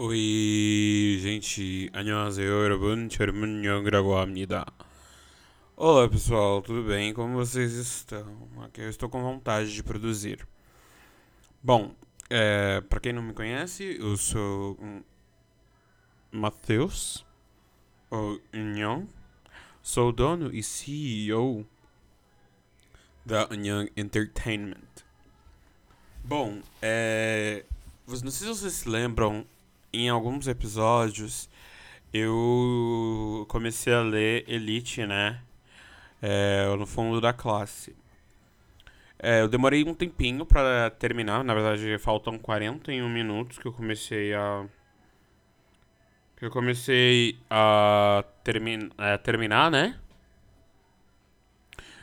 Oi, gente. 안녕하세요, 여러분. 젊은 영이라고 합니다. Olá, pessoal. Tudo bem? Como vocês estão? Aqui eu estou com vontade de produzir. Bom, é, para quem não me conhece, eu sou Matheus, ou Young. Sou dono e CEO da Young Entertainment. Bom, é, não sei se vocês se lembram, em alguns episódios eu comecei a ler Elite, né? É, no fundo da classe. É, eu demorei um tempinho para terminar, na verdade faltam 41 minutos que eu comecei a. Que eu comecei a, termi a terminar, né?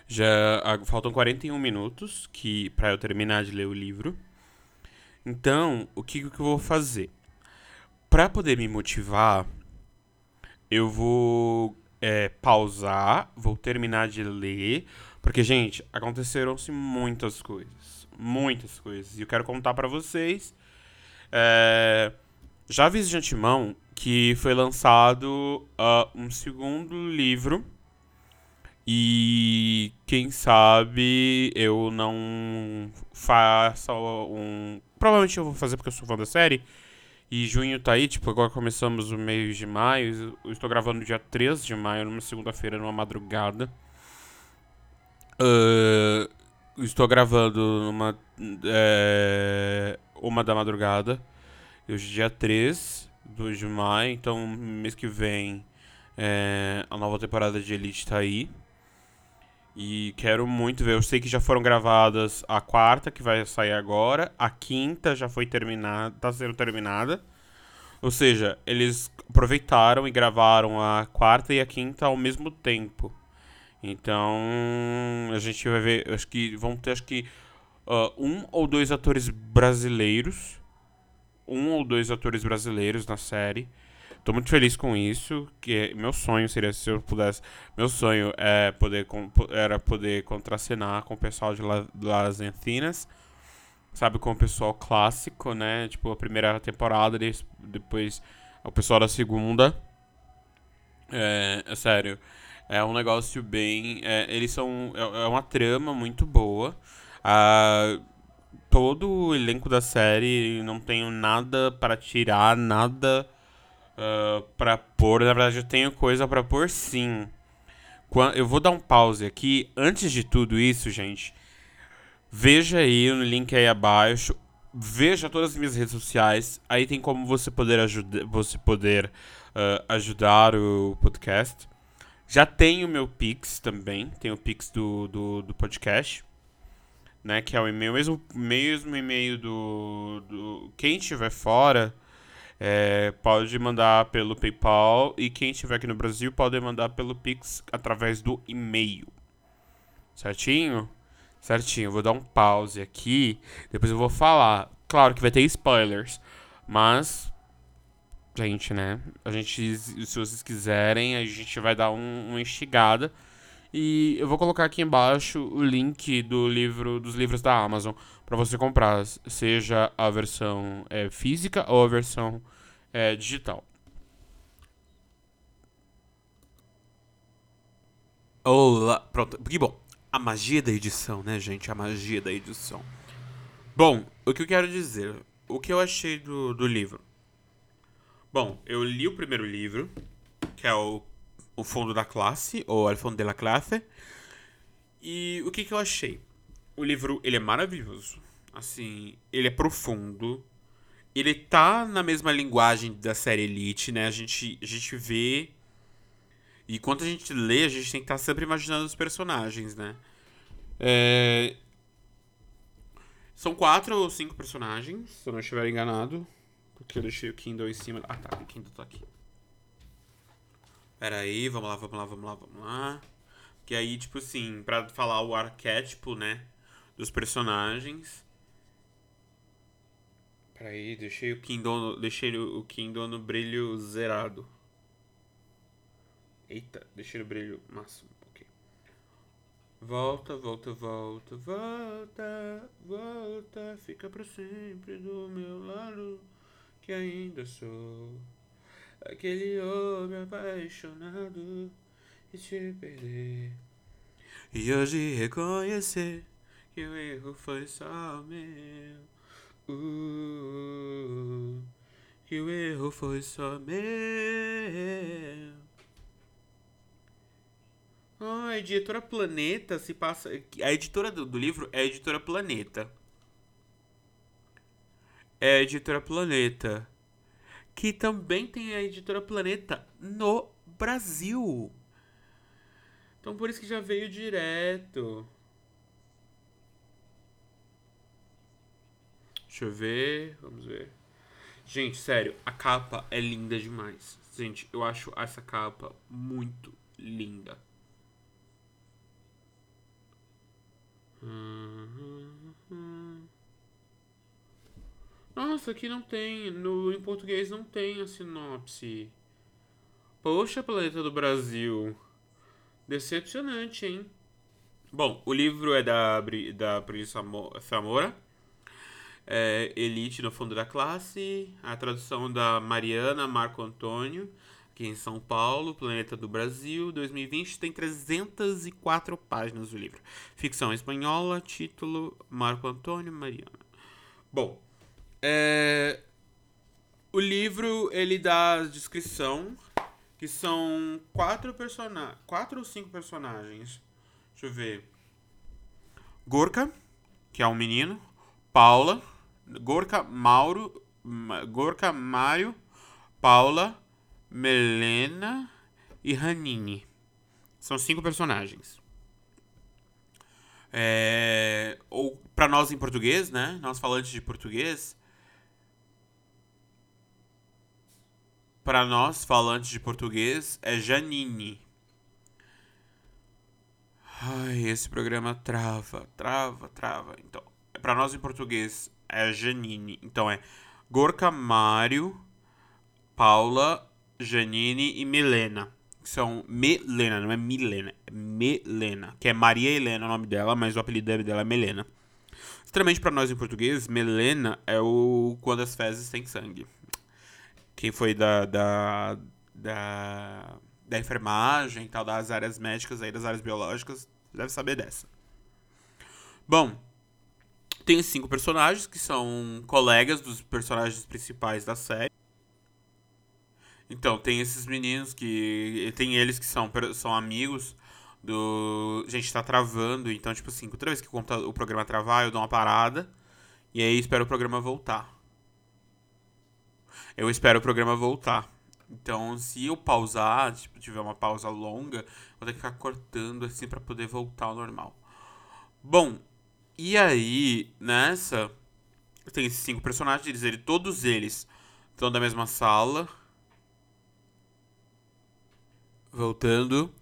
Já a, faltam 41 minutos que para eu terminar de ler o livro. Então, o que, que eu vou fazer? Para poder me motivar, eu vou é, pausar, vou terminar de ler, porque, gente, aconteceram-se muitas coisas. Muitas coisas. E eu quero contar para vocês. É, já aviso de antemão que foi lançado uh, um segundo livro. E quem sabe eu não faça um. Provavelmente eu vou fazer porque eu sou fã da série. E junho tá aí, tipo, agora começamos o mês de maio. Eu estou gravando dia 13 de maio, numa segunda-feira, numa madrugada. Uh, estou gravando numa. É, uma da madrugada. Hoje é dia 3 2 de maio, então mês que vem é, a nova temporada de Elite tá aí. E quero muito ver. Eu sei que já foram gravadas a quarta, que vai sair agora. A quinta já foi terminada, tá sendo terminada. Ou seja, eles aproveitaram e gravaram a quarta e a quinta ao mesmo tempo. Então, a gente vai ver, acho que vão ter acho que uh, um ou dois atores brasileiros, um ou dois atores brasileiros na série. Tô muito feliz com isso, que meu sonho seria se eu pudesse, meu sonho é poder era poder contracenar com o pessoal de Las Encinas, sabe, com o pessoal clássico, né? Tipo a primeira temporada, depois o pessoal da segunda. É, é sério, é um negócio bem, é, eles são é, é uma trama muito boa. Ah, todo o elenco da série não tenho nada para tirar, nada uh, pra pôr. Na verdade, eu tenho coisa para pôr sim. Eu vou dar um pause aqui. Antes de tudo isso, gente, veja aí no link aí abaixo. Veja todas as minhas redes sociais. Aí tem como você poder, ajuda, você poder uh, ajudar o podcast. Já tem o meu Pix também. Tem o Pix do, do, do podcast. Né, que é o e-mail, mesmo, mesmo e-mail do, do. Quem estiver fora é, pode mandar pelo PayPal e quem estiver aqui no Brasil pode mandar pelo Pix através do e-mail. Certinho? Certinho. Vou dar um pause aqui, depois eu vou falar. Claro que vai ter spoilers, mas gente, né? A gente, se vocês quiserem, a gente vai dar um, uma instigada. E eu vou colocar aqui embaixo o link do livro dos livros da Amazon para você comprar, seja a versão é, física ou a versão é, digital. Olá, pronto. Que bom. A magia da edição, né, gente? A magia da edição. Bom, o que eu quero dizer? O que eu achei do, do livro? Bom, eu li o primeiro livro, que é o o fundo da classe, ou El de la Classe. E o que, que eu achei? O livro, ele é maravilhoso. Assim, ele é profundo. Ele tá na mesma linguagem da série Elite, né? A gente, a gente vê... E quando a gente lê, a gente tem que estar tá sempre imaginando os personagens, né? É... São quatro ou cinco personagens, se eu não estiver enganado. Porque eu deixei o Kindle em cima. Ah, tá. O Kindle tá aqui. Pera aí, vamos lá, vamos lá, vamos lá, vamos lá. Que aí, tipo assim, pra falar o arquétipo, né? Dos personagens. Pera aí, deixei o Kindle, deixei o Kindle no brilho zerado. Eita, deixei no brilho máximo. Volta, volta, volta, volta, volta. Fica pra sempre do meu lado. que ainda sou aquele homem apaixonado e te perder. E hoje reconhecer que o erro foi só meu. Uh, que o erro foi só meu. Oh, a editora Planeta se passa. A editora do, do livro é a editora Planeta. É a editora Planeta. Que também tem a editora Planeta no Brasil. Então por isso que já veio direto. Deixa eu ver, vamos ver. Gente, sério, a capa é linda demais. Gente, eu acho essa capa muito linda. Nossa, aqui não tem. No, em português não tem a sinopse. Poxa, Planeta do Brasil. Decepcionante, hein? Bom, o livro é da, da Pris Samora. É, Elite no fundo da classe. A tradução da Mariana Marco Antônio, aqui em São Paulo, Planeta do Brasil, 2020. Tem 304 páginas o livro. Ficção espanhola, título Marco Antônio Mariana. Bom, é, o livro ele dá descrição que são quatro quatro ou cinco personagens. Deixa eu ver. Gorka, que é um menino, Paula, Gorka Mauro, Gorka Mário, Paula, Melena e Ranini. São cinco personagens. É, ou para nós em português, né? Nós falantes de português, para nós, falantes de português, é Janine. Ai, esse programa trava, trava, trava. Então, para nós em português é Janine. Então é Gorka Mário, Paula, Janine e Milena. São Milena, não é Milena, é Milena. Que é Maria Helena o nome dela, mas o apelido dela é Melena. Extremamente para nós em português, Melena é o quando as fezes têm sangue quem foi da, da, da, da enfermagem tal, das áreas médicas aí, das áreas biológicas, deve saber dessa. Bom, tem cinco personagens que são colegas dos personagens principais da série. Então, tem esses meninos que. Tem eles que são, são amigos do. Gente, tá travando. Então, tipo assim, toda vez que o programa travar, eu dou uma parada. E aí espero o programa voltar eu espero o programa voltar. Então, se eu pausar, tipo, tiver uma pausa longa, vou ter que ficar cortando assim para poder voltar ao normal. Bom, e aí, nessa, tem esses cinco personagens, eles, todos eles estão da mesma sala. Voltando.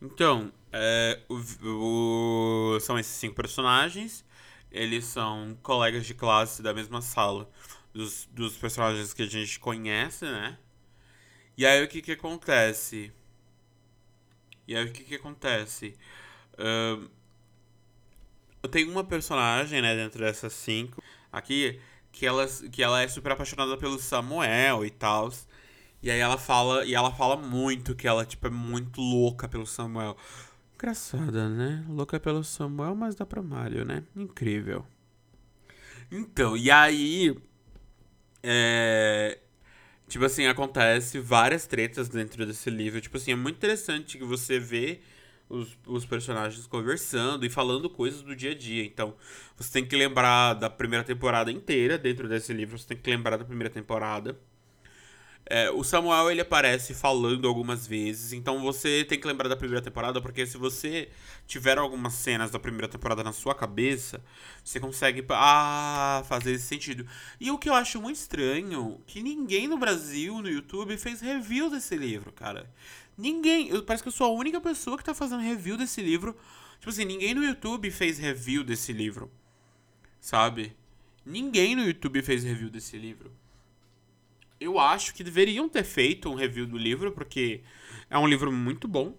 Então, é, o, o, são esses cinco personagens. Eles são colegas de classe da mesma sala dos, dos personagens que a gente conhece, né? E aí o que que acontece? E aí o que que acontece? Uh, eu tenho uma personagem, né, dentro dessas cinco aqui, que ela, que ela é super apaixonada pelo Samuel e tal. E aí ela fala, e ela fala muito que ela, tipo, é muito louca pelo Samuel. Engraçada, né? Louca pelo Samuel, mas dá pra Mario, né? Incrível. Então, e aí é, tipo assim, acontece várias tretas dentro desse livro. Tipo assim, é muito interessante que você vê os, os personagens conversando e falando coisas do dia a dia. Então, você tem que lembrar da primeira temporada inteira dentro desse livro. Você tem que lembrar da primeira temporada. É, o Samuel ele aparece falando algumas vezes, então você tem que lembrar da primeira temporada, porque se você tiver algumas cenas da primeira temporada na sua cabeça, você consegue ah, fazer esse sentido. E o que eu acho muito estranho, que ninguém no Brasil, no YouTube, fez review desse livro, cara. Ninguém, eu, parece que eu sou a única pessoa que tá fazendo review desse livro. Tipo assim, ninguém no YouTube fez review desse livro. Sabe? Ninguém no YouTube fez review desse livro eu acho que deveriam ter feito um review do livro, porque é um livro muito bom,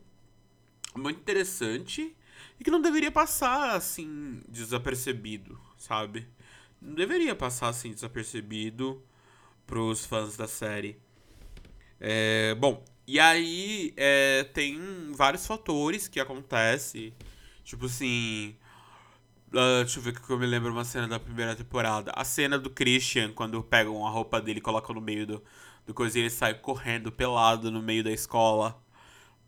muito interessante, e que não deveria passar assim desapercebido, sabe? Não deveria passar assim desapercebido, pros fãs da série. É, bom, e aí é, tem vários fatores que acontecem. Tipo assim. Uh, deixa eu ver que eu me lembro uma cena da primeira temporada. A cena do Christian, quando pegam a roupa dele e colocam no meio do, do coisa ele sai correndo pelado no meio da escola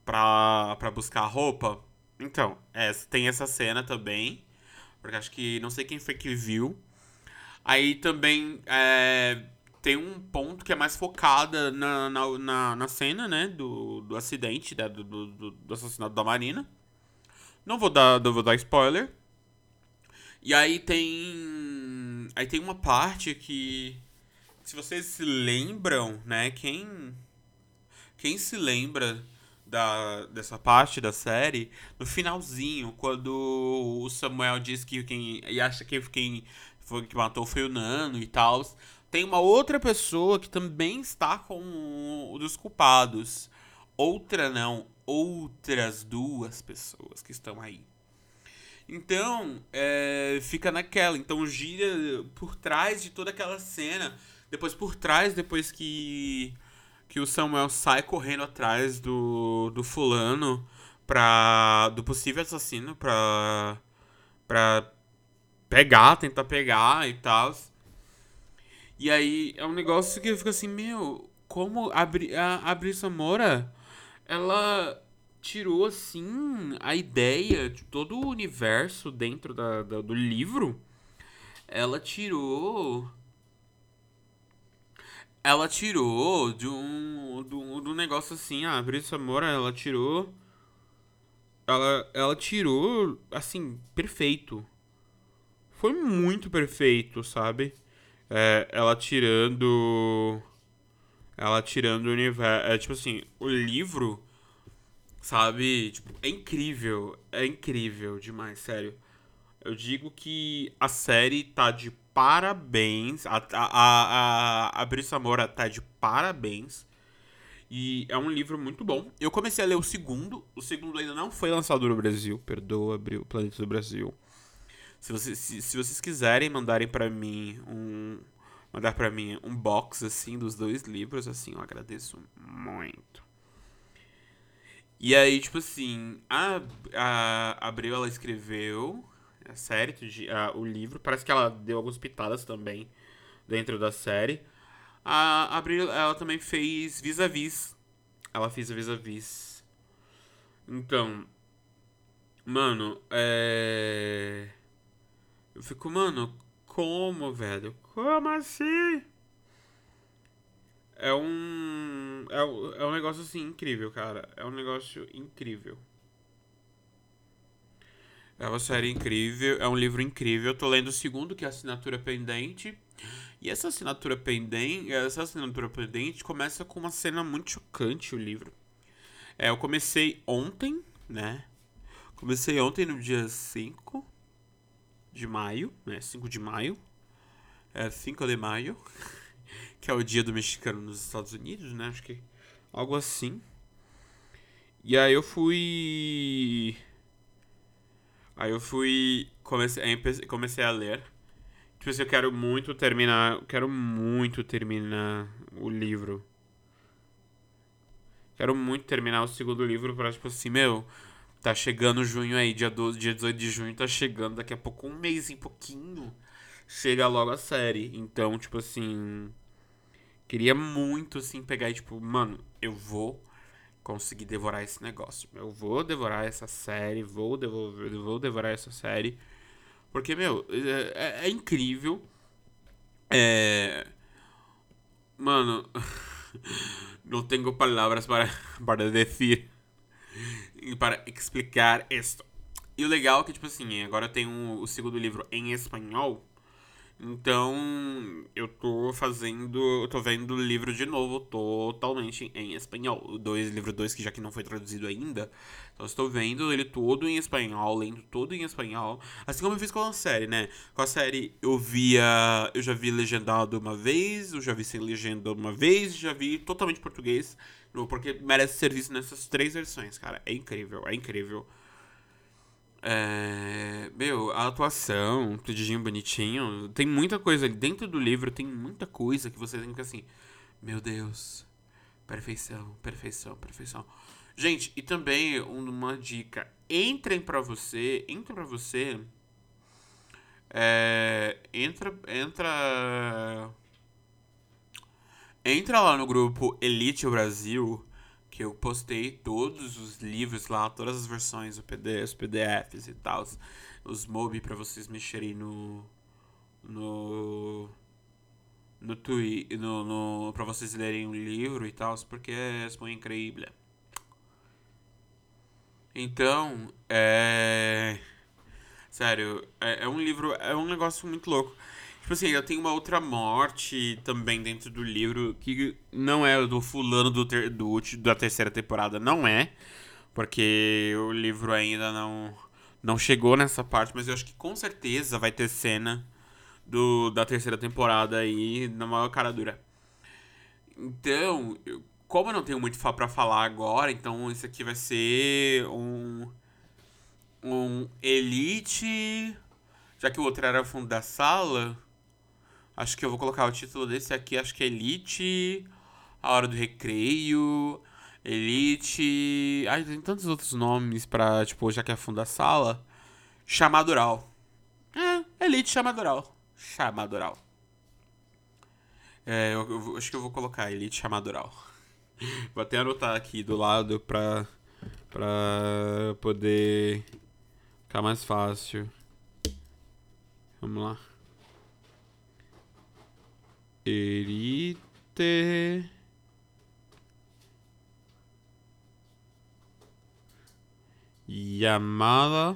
pra, pra buscar a roupa. Então, é, tem essa cena também. Porque acho que não sei quem foi que viu. Aí também é, tem um ponto que é mais focada na, na, na, na cena, né? Do, do acidente, né, do, do, do assassinato da Marina. Não vou dar, não vou dar spoiler. E aí tem. Aí tem uma parte que. Se vocês se lembram, né? Quem. Quem se lembra da, dessa parte da série, no finalzinho, quando o Samuel diz que quem. E acha que quem foi que matou foi o Nano e tal. Tem uma outra pessoa que também está com o dos culpados. Outra não, outras duas pessoas que estão aí. Então, é, fica naquela. Então, gira por trás de toda aquela cena. Depois, por trás, depois que, que o Samuel sai correndo atrás do, do fulano, pra, do possível assassino, pra, pra pegar, tentar pegar e tal. E aí, é um negócio que fica assim, meu, como a, a, a Brisa Moura, ela tirou, assim, a ideia de todo o universo dentro da, da do livro. Ela tirou. Ela tirou de um, de um, de um negócio assim, a Brisa Moura, ela tirou. Ela, ela tirou, assim, perfeito. Foi muito perfeito, sabe? É, ela tirando. Ela tirando o universo. É tipo assim, o livro Sabe? Tipo, é incrível. É incrível demais, sério. Eu digo que a série tá de parabéns. A, a, a, a Brisa Moura tá de parabéns. E é um livro muito bom. Eu comecei a ler o segundo. O segundo ainda não foi lançado no Brasil. Perdoa, o Planeta do Brasil. Se, você, se, se vocês quiserem mandarem para mim um. Mandar para mim um box assim dos dois livros, assim, eu agradeço muito. E aí, tipo assim, a, a Abril, ela escreveu a série, a, o livro. Parece que ela deu algumas pitadas também dentro da série. A Abril, ela também fez Vis-a-Vis. Ela fez Vis-a-Vis. Então, mano, é... Eu fico, mano, como, velho? Como assim? É um. É, é um negócio assim incrível, cara. É um negócio incrível. É uma série incrível, é um livro incrível. Eu tô lendo o segundo, que é Assinatura Pendente. E essa assinatura pendente, essa assinatura pendente começa com uma cena muito chocante o livro. É, eu comecei ontem, né? Comecei ontem no dia 5 de maio, né? 5 de maio. É 5 de maio que é o dia do mexicano nos Estados Unidos, né? Acho que algo assim. E aí eu fui. Aí eu fui. Comecei, comecei a ler. Tipo assim, eu quero muito terminar. Quero muito terminar o livro. Quero muito terminar o segundo livro pra, tipo assim, meu. Tá chegando junho aí, dia 12, dia 18 de junho tá chegando. Daqui a pouco, um mês e pouquinho. Chega logo a série. Então, tipo assim. Queria muito, assim, pegar e, tipo, mano, eu vou conseguir devorar esse negócio. Eu vou devorar essa série, vou, devolver, vou devorar essa série. Porque, meu, é, é, é incrível. É. Mano, não tenho palavras para, para dizer. Para explicar isto. E o legal é que, tipo assim, agora tem um, o segundo livro em espanhol. Então, eu tô fazendo. Eu tô vendo o livro de novo totalmente em espanhol. O dois, livro 2, que já que não foi traduzido ainda. Então, estou vendo ele todo em espanhol, lendo todo em espanhol. Assim como eu fiz com a série, né? Com a série eu via. Eu já vi legendado uma vez, eu já vi sem legenda uma vez, já vi totalmente português. Porque merece ser visto nessas três versões, cara. É incrível, é incrível. É, meu, a atuação, tudinho bonitinho. Tem muita coisa ali. Dentro do livro tem muita coisa que você tem que assim. Meu Deus. Perfeição, perfeição, perfeição. Gente, e também uma dica. Entrem pra você. Entra pra você. É, entra. Entra. Entra lá no grupo Elite Brasil que eu postei todos os livros lá, todas as versões, os PDFs e tal, os MOBI para vocês mexerem no no no Twitter, no, no para vocês lerem o livro e tal, porque é incrível. Então, é sério, é, é um livro, é um negócio muito louco. Tipo assim, eu tenho uma outra morte também dentro do livro que não é do fulano do, ter, do da terceira temporada, não é. Porque o livro ainda não, não chegou nessa parte, mas eu acho que com certeza vai ter cena do, da terceira temporada aí na maior cara dura. Então, eu, como eu não tenho muito para falar agora, então esse aqui vai ser um. Um Elite. Já que o outro era fundo da sala. Acho que eu vou colocar o título desse aqui, acho que é Elite, A Hora do Recreio, Elite. Ai, tem tantos outros nomes pra, tipo, já que é fundo da sala. Chamadural. É, Elite Chamadural. Chamadural. É, eu, eu, acho que eu vou colocar Elite Chamadural. Vou até anotar aqui do lado pra, pra poder ficar mais fácil. Vamos lá. Erite. Llamada